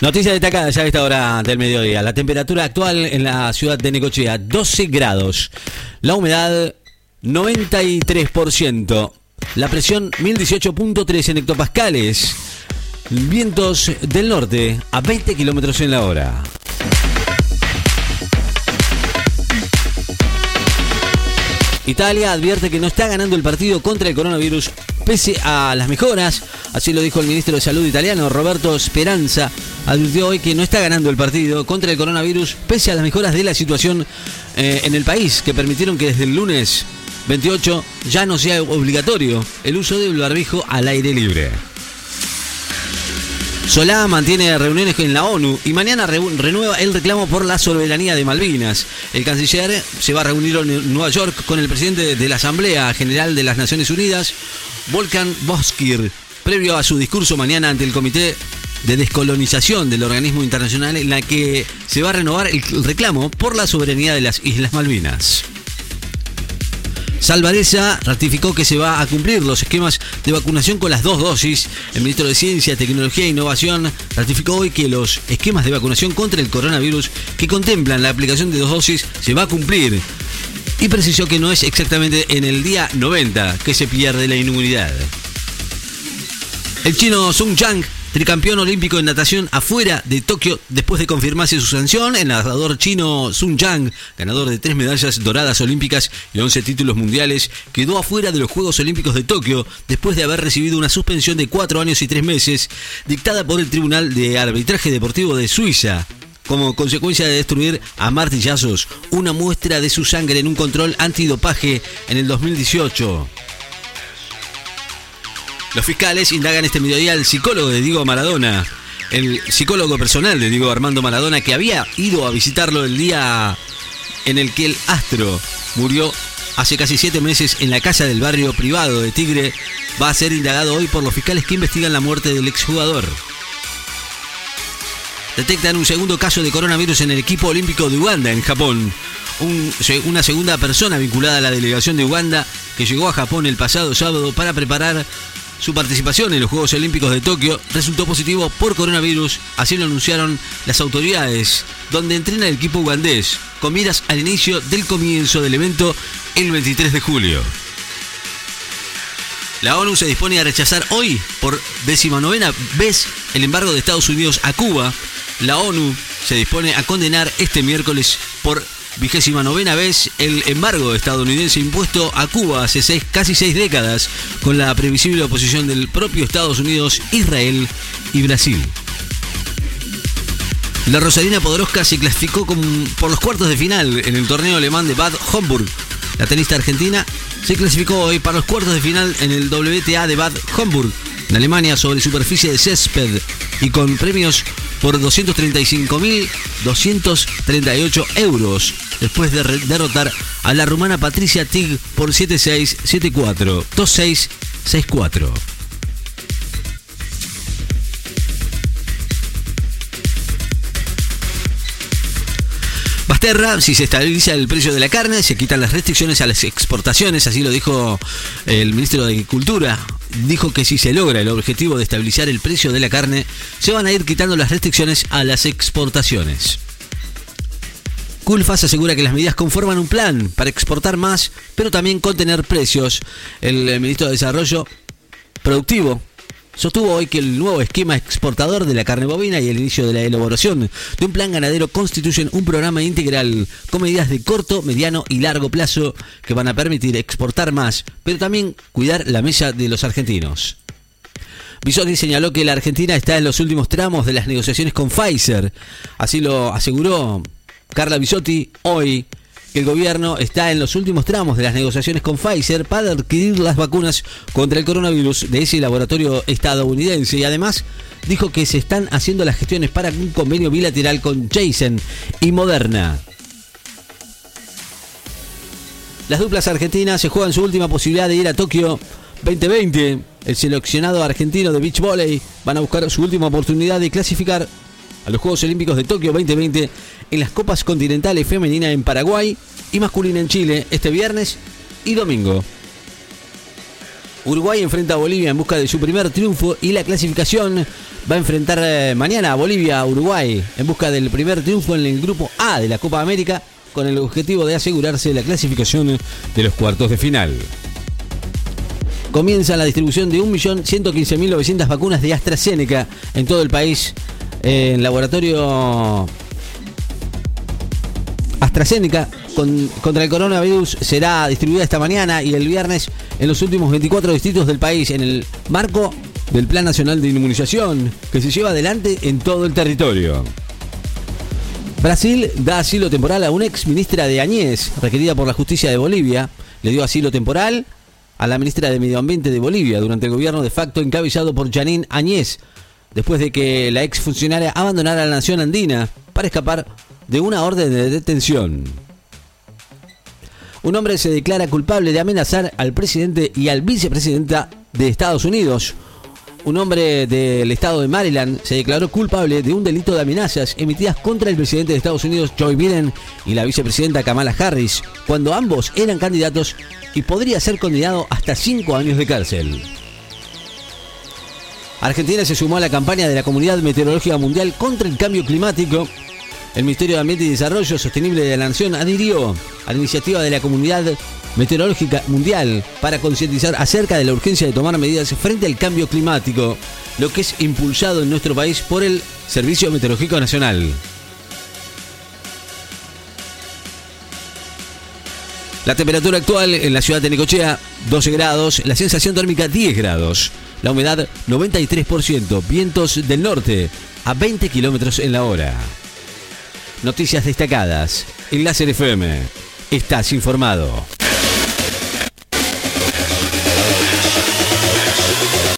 Noticia destacada ya a esta hora del mediodía. La temperatura actual en la ciudad de Necochea, 12 grados. La humedad, 93%. La presión, 1018.3 en hectopascales. Vientos del norte a 20 kilómetros en la hora. Italia advierte que no está ganando el partido contra el coronavirus pese a las mejoras. Así lo dijo el ministro de Salud italiano, Roberto Speranza. Advirtió hoy que no está ganando el partido contra el coronavirus pese a las mejoras de la situación eh, en el país que permitieron que desde el lunes 28 ya no sea obligatorio el uso del barbijo al aire libre. Solá mantiene reuniones en la ONU y mañana renueva el reclamo por la soberanía de Malvinas. El canciller se va a reunir en Nueva York con el presidente de la Asamblea General de las Naciones Unidas, Volkan Boskir, previo a su discurso mañana ante el Comité de Descolonización del organismo internacional en la que se va a renovar el reclamo por la soberanía de las Islas Malvinas. Salvareza ratificó que se va a cumplir los esquemas de vacunación con las dos dosis. El ministro de Ciencia, Tecnología e Innovación ratificó hoy que los esquemas de vacunación contra el coronavirus que contemplan la aplicación de dos dosis se va a cumplir. Y precisó que no es exactamente en el día 90 que se pierde la inmunidad. El chino Sung Chang tricampeón olímpico en natación afuera de Tokio después de confirmarse su sanción. El nadador chino Sun Yang, ganador de tres medallas doradas olímpicas y 11 títulos mundiales, quedó afuera de los Juegos Olímpicos de Tokio después de haber recibido una suspensión de cuatro años y tres meses dictada por el Tribunal de Arbitraje Deportivo de Suiza como consecuencia de destruir a martillazos una muestra de su sangre en un control antidopaje en el 2018. Los fiscales indagan este mediodía al psicólogo de Diego Maradona, el psicólogo personal de Diego Armando Maradona, que había ido a visitarlo el día en el que el astro murió hace casi siete meses en la casa del barrio privado de Tigre, va a ser indagado hoy por los fiscales que investigan la muerte del exjugador. Detectan un segundo caso de coronavirus en el equipo olímpico de Uganda, en Japón. una segunda persona vinculada a la delegación de Uganda que llegó a Japón el pasado sábado para preparar su participación en los Juegos Olímpicos de Tokio resultó positivo por coronavirus, así lo anunciaron las autoridades, donde entrena el equipo ugandés, con miras al inicio del comienzo del evento el 23 de julio. La ONU se dispone a rechazar hoy, por novena vez, el embargo de Estados Unidos a Cuba. La ONU se dispone a condenar este miércoles por vigésima novena vez el embargo estadounidense impuesto a Cuba hace seis, casi seis décadas, con la previsible oposición del propio Estados Unidos, Israel y Brasil. La Rosalina Podoroska se clasificó por los cuartos de final en el torneo alemán de Bad Homburg. La tenista argentina se clasificó hoy para los cuartos de final en el WTA de Bad Homburg, en Alemania, sobre superficie de césped y con premios por 235.238 euros después de derrotar a la rumana Patricia Tig por 7-6, 7-4, 2-6, 6-4. Basterra, si se estabiliza el precio de la carne, se quitan las restricciones a las exportaciones, así lo dijo el ministro de Agricultura. Dijo que si se logra el objetivo de estabilizar el precio de la carne, se van a ir quitando las restricciones a las exportaciones. Culfas asegura que las medidas conforman un plan para exportar más, pero también contener precios. El ministro de Desarrollo Productivo sostuvo hoy que el nuevo esquema exportador de la carne bovina y el inicio de la elaboración de un plan ganadero constituyen un programa integral con medidas de corto, mediano y largo plazo que van a permitir exportar más, pero también cuidar la mesa de los argentinos. Bisotti señaló que la Argentina está en los últimos tramos de las negociaciones con Pfizer. Así lo aseguró Carla Bisotti hoy que el gobierno está en los últimos tramos de las negociaciones con Pfizer para adquirir las vacunas contra el coronavirus de ese laboratorio estadounidense y además dijo que se están haciendo las gestiones para un convenio bilateral con Jason y Moderna. Las duplas argentinas se juegan su última posibilidad de ir a Tokio 2020. El seleccionado argentino de beach volley van a buscar su última oportunidad de clasificar a los Juegos Olímpicos de Tokio 2020 en las Copas Continentales Femenina en Paraguay y masculina en Chile este viernes y domingo. Uruguay enfrenta a Bolivia en busca de su primer triunfo y la clasificación va a enfrentar eh, mañana a Bolivia, Uruguay, en busca del primer triunfo en el grupo A de la Copa América, con el objetivo de asegurarse la clasificación de los cuartos de final. Comienza la distribución de 1.115.900 vacunas de AstraZeneca en todo el país. En laboratorio AstraZeneca contra el coronavirus será distribuida esta mañana y el viernes en los últimos 24 distritos del país en el marco del Plan Nacional de Inmunización que se lleva adelante en todo el territorio. Brasil da asilo temporal a una ex ministra de Añez, requerida por la justicia de Bolivia. Le dio asilo temporal a la ministra de Medio Ambiente de Bolivia durante el gobierno de facto encabezado por Janine Añez, después de que la ex funcionaria abandonara la nación andina para escapar de una orden de detención. Un hombre se declara culpable de amenazar al presidente y al vicepresidenta de Estados Unidos. Un hombre del estado de Maryland se declaró culpable de un delito de amenazas emitidas contra el presidente de Estados Unidos, Joe Biden, y la vicepresidenta Kamala Harris, cuando ambos eran candidatos y podría ser condenado hasta cinco años de cárcel. Argentina se sumó a la campaña de la Comunidad Meteorológica Mundial contra el Cambio Climático el Ministerio de Ambiente y Desarrollo Sostenible de la Nación adhirió a la iniciativa de la Comunidad Meteorológica Mundial para concientizar acerca de la urgencia de tomar medidas frente al cambio climático, lo que es impulsado en nuestro país por el Servicio Meteorológico Nacional. La temperatura actual en la ciudad de Necochea, 12 grados, la sensación térmica 10 grados, la humedad 93%, vientos del norte a 20 kilómetros en la hora. Noticias destacadas. Enlace FM. Estás informado.